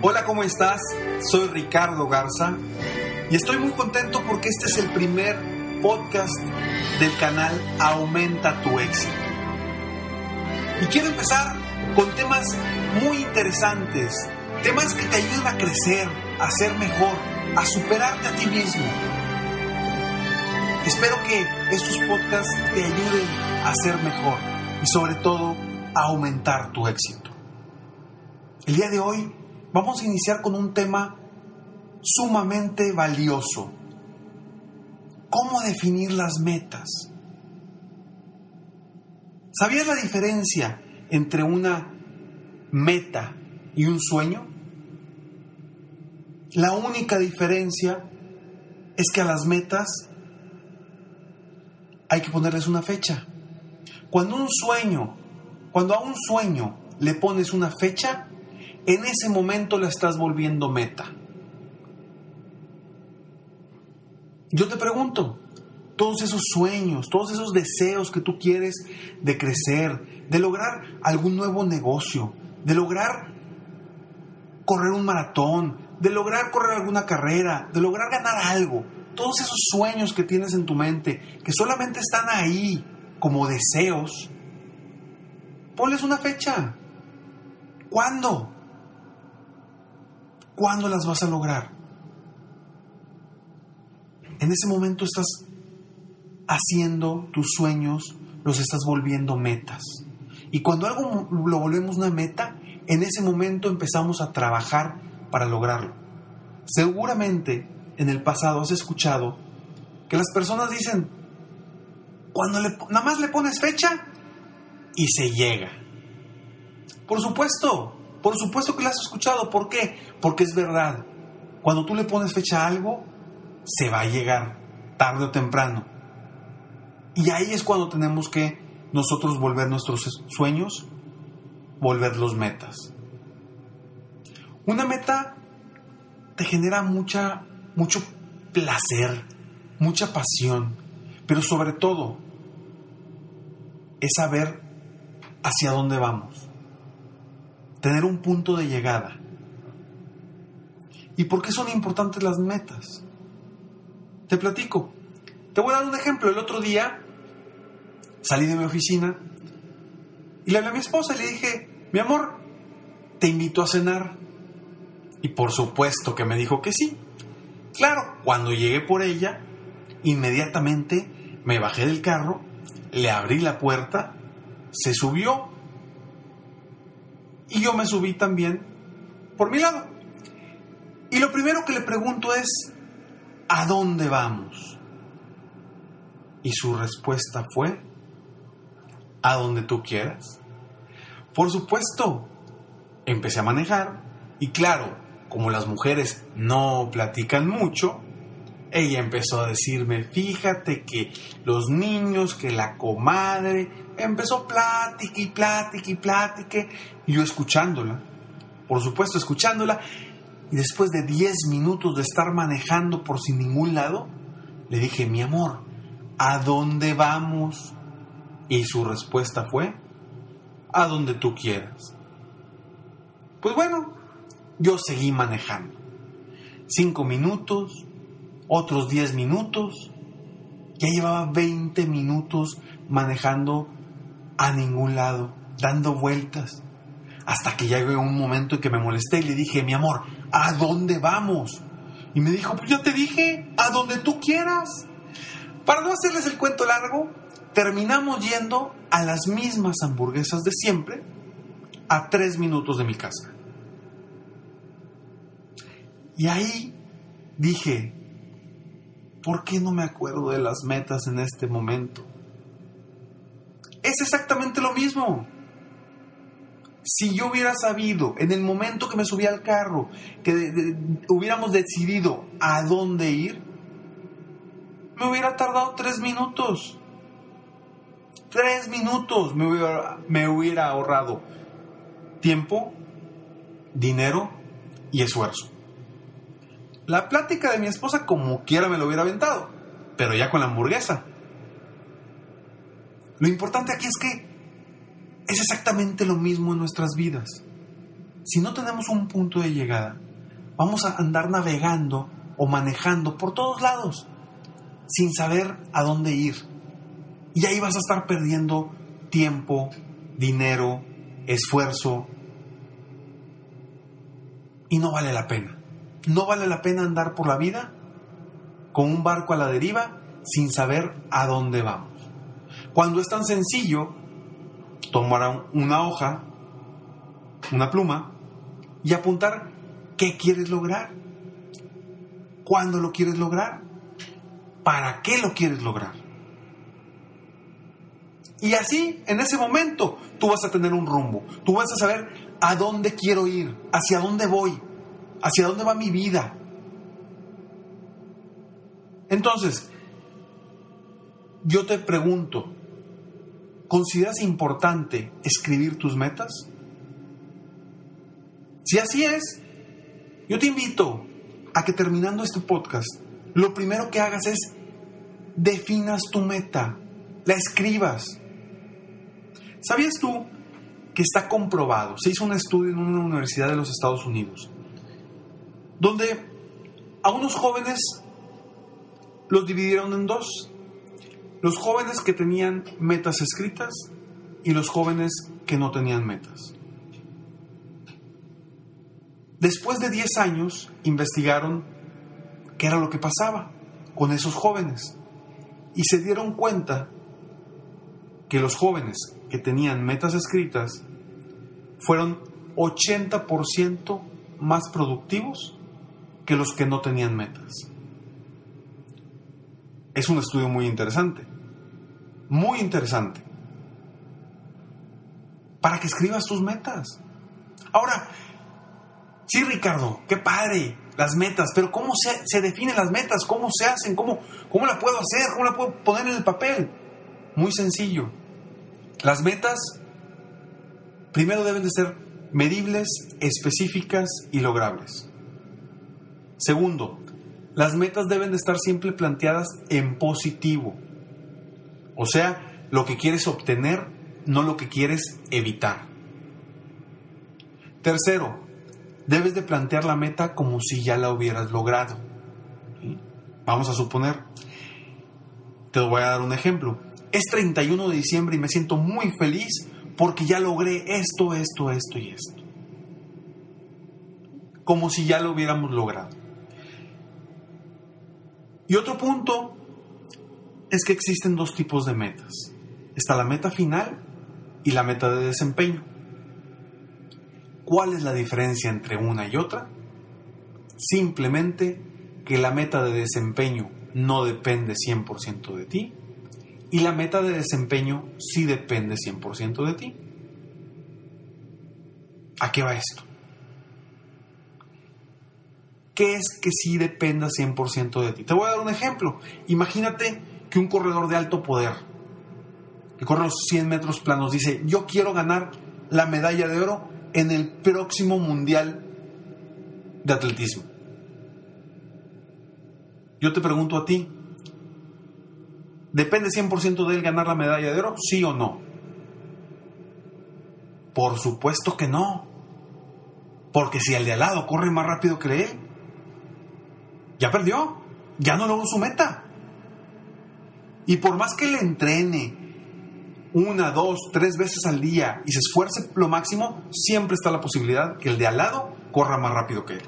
Hola, ¿cómo estás? Soy Ricardo Garza y estoy muy contento porque este es el primer podcast del canal Aumenta tu éxito. Y quiero empezar con temas muy interesantes, temas que te ayuden a crecer, a ser mejor, a superarte a ti mismo. Espero que estos podcasts te ayuden a ser mejor y sobre todo a aumentar tu éxito. El día de hoy vamos a iniciar con un tema sumamente valioso. ¿Cómo definir las metas? ¿Sabías la diferencia entre una meta y un sueño? La única diferencia es que a las metas hay que ponerles una fecha. Cuando un sueño, cuando a un sueño le pones una fecha, en ese momento la estás volviendo meta. Yo te pregunto, todos esos sueños, todos esos deseos que tú quieres de crecer, de lograr algún nuevo negocio, de lograr correr un maratón, de lograr correr alguna carrera, de lograr ganar algo, todos esos sueños que tienes en tu mente, que solamente están ahí como deseos, ponles una fecha. ¿Cuándo? ¿Cuándo las vas a lograr? En ese momento estás haciendo tus sueños, los estás volviendo metas. Y cuando algo lo volvemos una meta, en ese momento empezamos a trabajar para lograrlo. Seguramente en el pasado has escuchado que las personas dicen, cuando le, nada más le pones fecha y se llega. Por supuesto, por supuesto que lo has escuchado. ¿Por qué? Porque es verdad. Cuando tú le pones fecha a algo, se va a llegar, tarde o temprano. Y ahí es cuando tenemos que nosotros volver nuestros sueños, volverlos metas. Una meta te genera mucha mucho placer, mucha pasión, pero sobre todo es saber hacia dónde vamos, tener un punto de llegada. ¿Y por qué son importantes las metas? Te platico. Te voy a dar un ejemplo. El otro día salí de mi oficina y le hablé a mi esposa y le dije, mi amor, te invito a cenar. Y por supuesto que me dijo que sí. Claro, cuando llegué por ella, inmediatamente me bajé del carro, le abrí la puerta, se subió y yo me subí también por mi lado. Y lo primero que le pregunto es, ¿a dónde vamos? Y su respuesta fue, a donde tú quieras. Por supuesto, empecé a manejar y claro, como las mujeres no platican mucho, ella empezó a decirme, fíjate que los niños, que la comadre, empezó plática y plática y plática, y yo escuchándola, por supuesto escuchándola, y después de 10 minutos de estar manejando por sin ningún lado, le dije, mi amor, ¿a dónde vamos? Y su respuesta fue, a donde tú quieras. Pues bueno, yo seguí manejando. Cinco minutos, otros 10 minutos. Ya llevaba 20 minutos manejando a ningún lado, dando vueltas. Hasta que llegó un momento en que me molesté y le dije, mi amor, ¿a dónde vamos? Y me dijo, pues yo te dije, a donde tú quieras. Para no hacerles el cuento largo, terminamos yendo a las mismas hamburguesas de siempre, a tres minutos de mi casa. Y ahí dije, ¿por qué no me acuerdo de las metas en este momento? Es exactamente lo mismo. Si yo hubiera sabido en el momento que me subí al carro que hubiéramos decidido a dónde ir, me hubiera tardado tres minutos. Tres minutos me hubiera, me hubiera ahorrado tiempo, dinero y esfuerzo. La plática de mi esposa como quiera me lo hubiera aventado, pero ya con la hamburguesa. Lo importante aquí es que es exactamente lo mismo en nuestras vidas. Si no tenemos un punto de llegada, vamos a andar navegando o manejando por todos lados sin saber a dónde ir. Y ahí vas a estar perdiendo tiempo, dinero, esfuerzo. Y no vale la pena. No vale la pena andar por la vida con un barco a la deriva sin saber a dónde vamos. Cuando es tan sencillo tomar una hoja, una pluma y apuntar qué quieres lograr, cuándo lo quieres lograr para qué lo quieres lograr. Y así, en ese momento, tú vas a tener un rumbo. Tú vas a saber a dónde quiero ir, hacia dónde voy, hacia dónde va mi vida. Entonces, yo te pregunto, ¿consideras importante escribir tus metas? Si así es, yo te invito a que terminando este podcast lo primero que hagas es definas tu meta, la escribas. ¿Sabías tú que está comprobado? Se hizo un estudio en una universidad de los Estados Unidos, donde a unos jóvenes los dividieron en dos. Los jóvenes que tenían metas escritas y los jóvenes que no tenían metas. Después de 10 años investigaron qué era lo que pasaba con esos jóvenes. Y se dieron cuenta que los jóvenes que tenían metas escritas fueron 80% más productivos que los que no tenían metas. Es un estudio muy interesante, muy interesante, para que escribas tus metas. Ahora, sí Ricardo, qué padre, las metas, pero ¿cómo se, definen las metas? ¿Cómo se hacen? ¿Cómo, ¿Cómo la puedo hacer? ¿Cómo la puedo poner en el papel? Muy sencillo. Las metas primero deben de ser medibles, específicas y logrables. Segundo, las metas deben de estar siempre planteadas en positivo. O sea, lo que quieres obtener, no lo que quieres evitar. Tercero, debes de plantear la meta como si ya la hubieras logrado. Vamos a suponer, te voy a dar un ejemplo. Es 31 de diciembre y me siento muy feliz porque ya logré esto, esto, esto y esto. Como si ya lo hubiéramos logrado. Y otro punto es que existen dos tipos de metas. Está la meta final y la meta de desempeño. ¿Cuál es la diferencia entre una y otra? Simplemente que la meta de desempeño no depende 100% de ti y la meta de desempeño sí depende 100% de ti. ¿A qué va esto? ¿Qué es que sí dependa 100% de ti? Te voy a dar un ejemplo. Imagínate que un corredor de alto poder, que corre los 100 metros planos, dice, yo quiero ganar la medalla de oro en el próximo Mundial de Atletismo. Yo te pregunto a ti, ¿depende 100% de él ganar la medalla de oro? ¿Sí o no? Por supuesto que no. Porque si el de al lado corre más rápido que él, ya perdió. ya no logró su meta. Y por más que le entrene una, dos, tres veces al día y se esfuerce lo máximo, siempre está la posibilidad que el de al lado corra más rápido que él.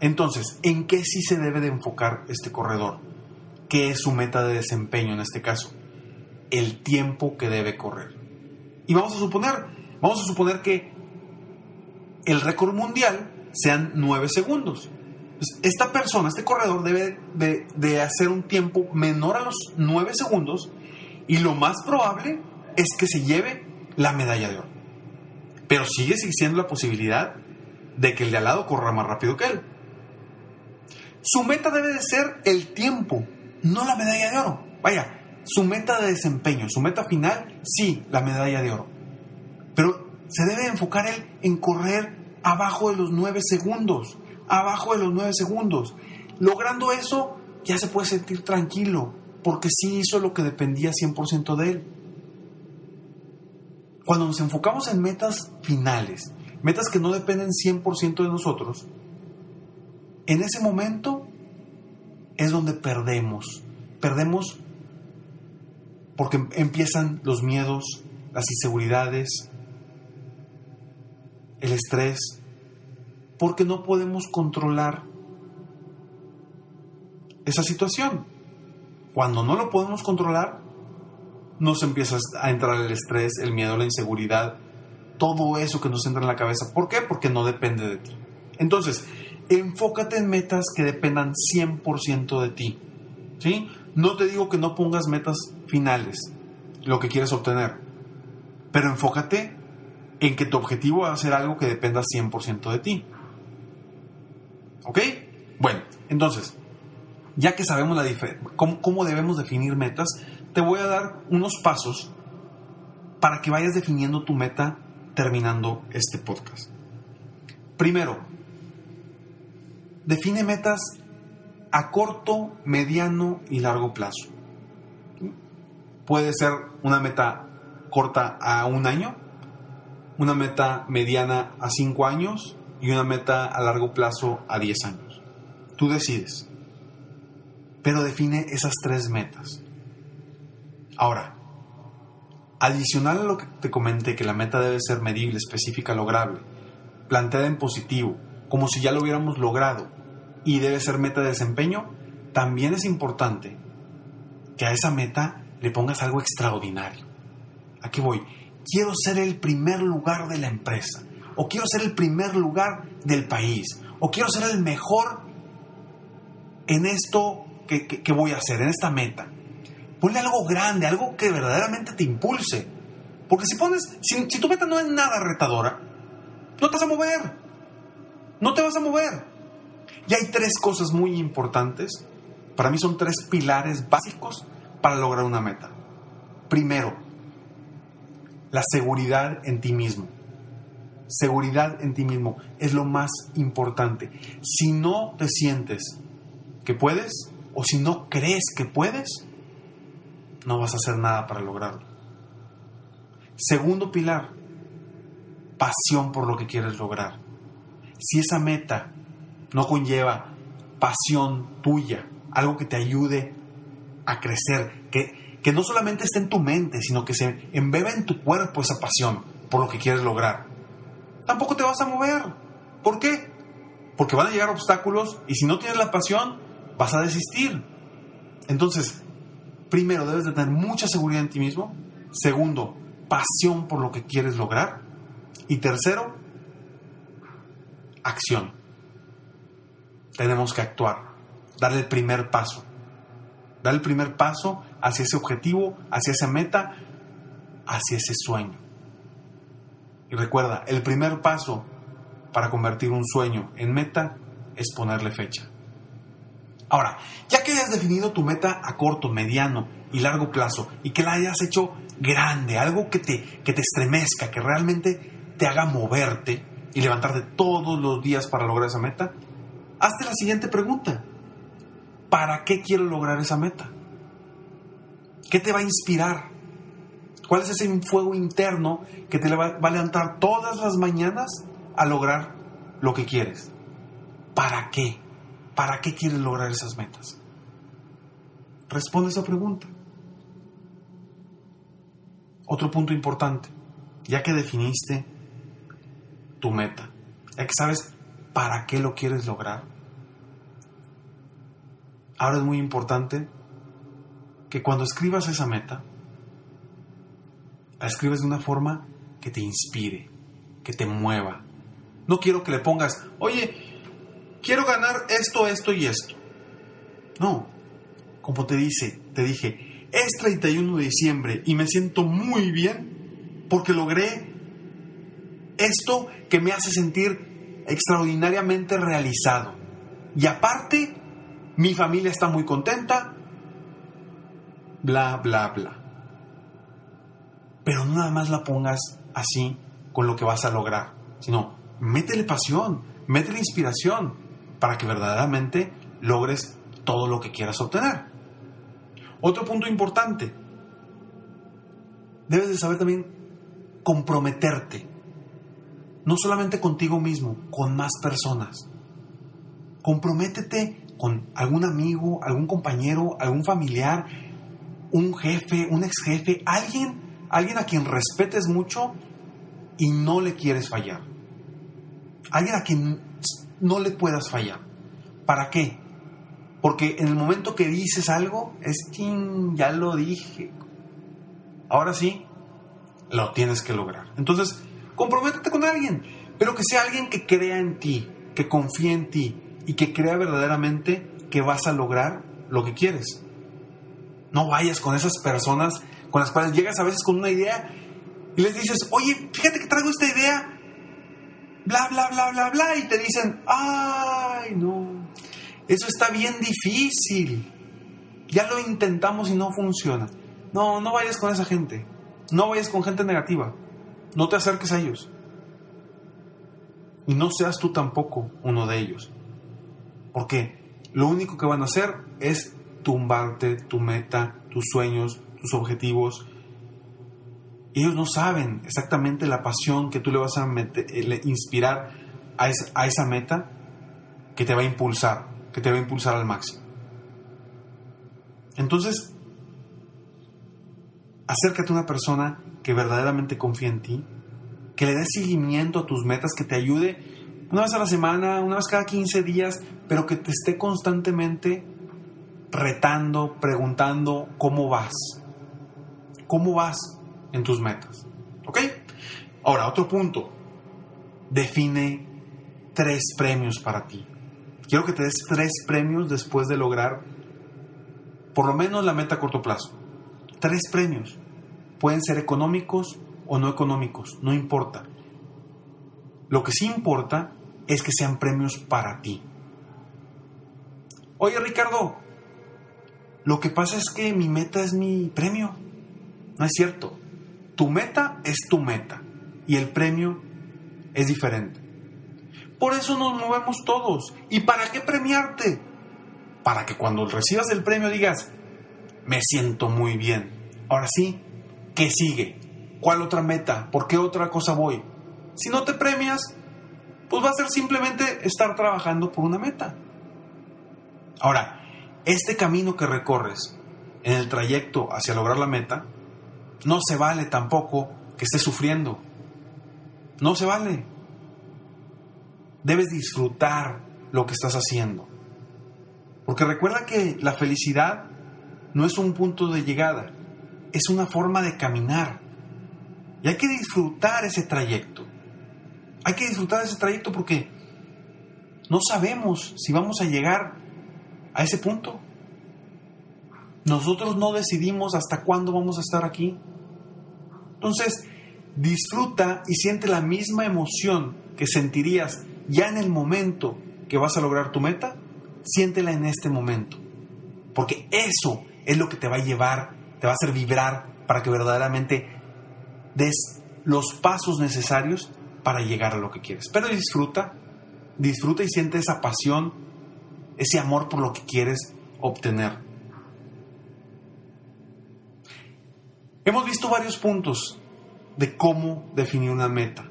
Entonces, ¿en qué sí se debe de enfocar este corredor? ¿Qué es su meta de desempeño en este caso? El tiempo que debe correr. Y vamos a suponer, vamos a suponer que el récord mundial sean 9 segundos. Esta persona, este corredor debe de, hacer un tiempo menor a los 9 segundos y lo más probable es que se lleve la medalla de oro. Pero sigue existiendo la posibilidad de que el de al lado corra más rápido que él. Su meta debe de ser el tiempo, no la medalla de oro. Vaya, su meta de desempeño, su meta final, sí, la medalla de oro. Pero se debe enfocar él en correr abajo de los 9 segundos, abajo de los 9 segundos. Logrando eso, ya se puede sentir tranquilo, porque sí hizo lo que dependía 100% de él. Cuando nos enfocamos en metas finales, metas que no dependen 100% de nosotros, en ese momento es donde perdemos. Perdemos porque empiezan los miedos, las inseguridades, el estrés, porque no podemos controlar esa situación. Cuando no lo podemos controlar, nos empieza a entrar el estrés, el miedo, la inseguridad, todo eso que nos entra en la cabeza. ¿Por qué? Porque no depende de ti. Entonces, enfócate en metas que dependan 100% de ti. ¿Sí? No te digo que no pongas metas finales, lo que quieres obtener, pero enfócate en que tu objetivo va a ser algo que dependa 100% de ti. ¿Ok? Bueno, entonces, ya que sabemos la cómo, cómo debemos definir metas, te voy a dar unos pasos para que vayas definiendo tu meta terminando este podcast. Primero, define metas a corto, mediano y largo plazo. Puede ser una meta corta a un año, una meta mediana a cinco años y una meta a largo plazo a 10 años. Tú decides. Pero define esas tres metas. Ahora, adicional a lo que te comenté, que la meta debe ser medible, específica, lograble, planteada en positivo, como si ya lo hubiéramos logrado, y debe ser meta de desempeño, también es importante que a esa meta le pongas algo extraordinario. Aquí voy. Quiero ser el primer lugar de la empresa, o quiero ser el primer lugar del país, o quiero ser el mejor en esto que, voy a hacer, en esta meta. Ponle algo grande, algo que verdaderamente te impulse. Porque si pones, si, si tu meta no es nada retadora, no te vas a mover. No te vas a mover. Y hay tres cosas muy importantes, para mí son tres pilares básicos para lograr una meta. Primero, la seguridad en ti mismo. Seguridad en ti mismo es lo más importante. Si no te sientes que puedes o si no crees que puedes, no vas a hacer nada para lograrlo. Segundo pilar, pasión por lo que quieres lograr. Si esa meta no conlleva pasión tuya, algo que te ayude a crecer, que, que no solamente esté en tu mente, sino que se embeba en tu cuerpo esa pasión por lo que quieres lograr. Tampoco te vas a mover. ¿Por qué? Porque van a llegar obstáculos y si no tienes la pasión, vas a desistir. Entonces, primero, debes de tener mucha seguridad en ti mismo. Segundo, pasión por lo que quieres lograr. Y tercero, acción tenemos que actuar, darle el primer paso, dar el primer paso hacia ese objetivo, hacia esa meta, hacia ese sueño. Recuerda, el primer paso para convertir un sueño en meta es ponerle fecha. Ahora, ya que hayas definido tu meta a corto, mediano y largo plazo y que la hayas hecho grande, algo que te, que te estremezca, que realmente te haga moverte y levantarte todos los días para lograr esa meta, hazte la siguiente pregunta. ¿Para qué quiero lograr esa meta? ¿Qué te va a inspirar? ¿Cuál es ese fuego interno que te va a levantar todas las mañanas a lograr lo que quieres? ¿Para qué? ¿para qué quieres lograr esas metas? Responde esa pregunta. Otro punto importante, ya que definiste tu meta, ya que sabes para qué lo quieres lograr, ahora es muy importante que cuando escribas esa meta, la escribes de una forma que te inspire, que te mueva. No quiero que le pongas, oye, quiero ganar esto, esto y esto. No, como te dice, te dije, es 31 de diciembre y me siento muy bien porque logré esto que me hace sentir extraordinariamente realizado. Y aparte, mi familia está muy contenta, bla, bla, bla. Pero no nada más la pongas así con lo que vas a lograr, sino métele pasión, métele inspiración para que verdaderamente logres todo lo que quieras obtener. Otro punto importante, debes de saber también comprometerte, no solamente contigo mismo, con más personas. Comprométete con algún amigo, algún compañero, algún familiar, un jefe, un ex jefe, alguien, alguien a quien respetes mucho y no le quieres fallar. Alguien a quien no le puedas fallar. ¿Para qué? Porque en el momento que dices algo, es quien ya lo dije. Ahora sí, lo tienes que lograr. Entonces, comprométete con alguien, pero que sea alguien que crea en ti, que confíe en ti y que crea verdaderamente que vas a lograr lo que quieres. No vayas con esas personas con las cuales llegas a veces con una idea y les dices, oye, fíjate que traigo esta idea, bla, bla, bla, bla, bla, y te dicen, ay, no, eso está bien difícil. Ya lo intentamos y no funciona. No, no vayas con esa gente. No vayas con gente negativa. No te acerques a ellos. Y no seas tú tampoco uno de ellos. Porque lo único que van a hacer es tumbarte tu meta, tus sueños, tus objetivos. Ellos no saben exactamente la pasión que tú le vas a eh, inspirar a esa meta que te va a impulsar, que te va a impulsar al máximo. Entonces, acércate a una persona que verdaderamente confía en ti, que le dé seguimiento a tus metas, que te ayude una vez a la semana, una vez cada 15 días, pero que te esté constantemente retando, preguntando cómo vas. ¿Cómo vas en tus metas? ¿Ok? Ahora, otro punto. Define tres premios para ti. Quiero que te des tres premios después de lograr por lo menos la meta a corto plazo. Tres premios. Pueden ser económicos o no económicos, no importa. Lo que sí importa es que sean premios para ti. Oye Ricardo, lo que pasa es que mi meta es mi premio. No es cierto. Tu meta es tu meta y el premio es diferente. Por eso nos movemos todos. ¿Y para qué premiarte? Para que cuando recibas el premio digas, me siento muy bien. Ahora sí, ¿qué sigue? ¿Cuál otra meta? ¿Por qué otra cosa voy? Si no te premias, pues va a ser simplemente estar trabajando por una meta. Ahora, este camino que recorres en el trayecto hacia lograr la meta, no se vale tampoco que estés sufriendo. No se vale. Debes disfrutar lo que estás haciendo. Porque recuerda que la felicidad no es un punto de llegada, es una forma de caminar. Y hay que disfrutar ese trayecto. Hay que disfrutar ese trayecto porque no sabemos si vamos a llegar a ese punto. Nosotros no decidimos hasta cuándo vamos a estar aquí. Entonces, disfruta y siente la misma emoción que sentirías ya en el momento que vas a lograr tu meta, siéntela en este momento. Porque eso es lo que te va a llevar, te va a hacer vibrar para que verdaderamente des los pasos necesarios para llegar a lo que quieres. Pero disfruta, disfruta y siente esa pasión, ese amor por lo que quieres obtener. Hemos visto varios puntos de cómo definir una meta.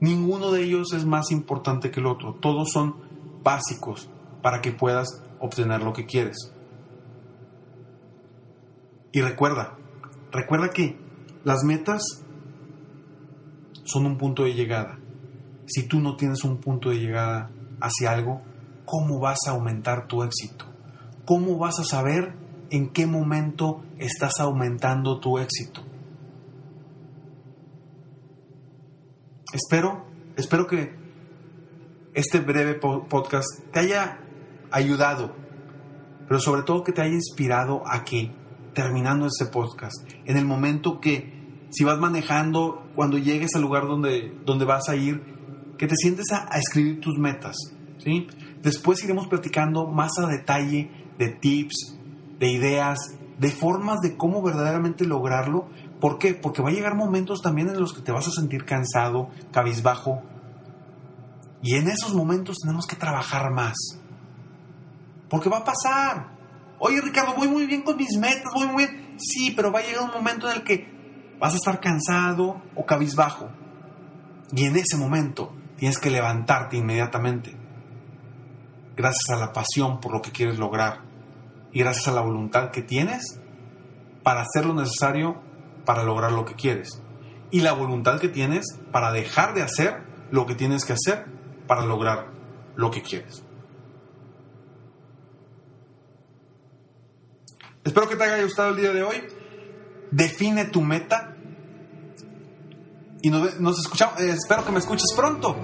Ninguno de ellos es más importante que el otro. Todos son básicos para que puedas obtener lo que quieres. Y recuerda, recuerda que las metas son un punto de llegada. Si tú no tienes un punto de llegada hacia algo, ¿cómo vas a aumentar tu éxito? ¿Cómo vas a saber en qué momento estás aumentando tu éxito? Espero, espero que este breve podcast te haya ayudado, pero sobre todo que te haya inspirado a que, terminando este podcast, en el momento que, si vas manejando, cuando llegues al lugar donde, donde vas a ir, que te sientes a, escribir tus metas, ¿sí? Después iremos platicando más a detalle de tips, de ideas, de formas de cómo verdaderamente lograrlo. ¿Por qué? Porque va a llegar momentos también en los que te vas a sentir cansado, cabizbajo, y en esos momentos tenemos que trabajar más. Porque va a pasar. Oye Ricardo, voy muy bien con mis metas, voy muy bien. Sí, pero va a llegar un momento en el que vas a estar cansado o cabizbajo. Y en ese momento tienes que levantarte inmediatamente. Gracias a la pasión por lo que quieres lograr. Y gracias a la voluntad que tienes para hacer lo necesario para lograr lo que quieres. Y la voluntad que tienes para dejar de hacer lo que tienes que hacer para lograr lo que quieres. Espero que te haya gustado el día de hoy. Define tu meta. Y nos, escuchamos. Eh, espero que me escuches pronto.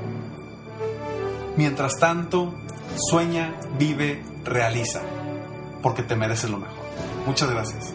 Mientras tanto, sueña, vive, realiza. Porque te mereces lo mejor. Muchas gracias.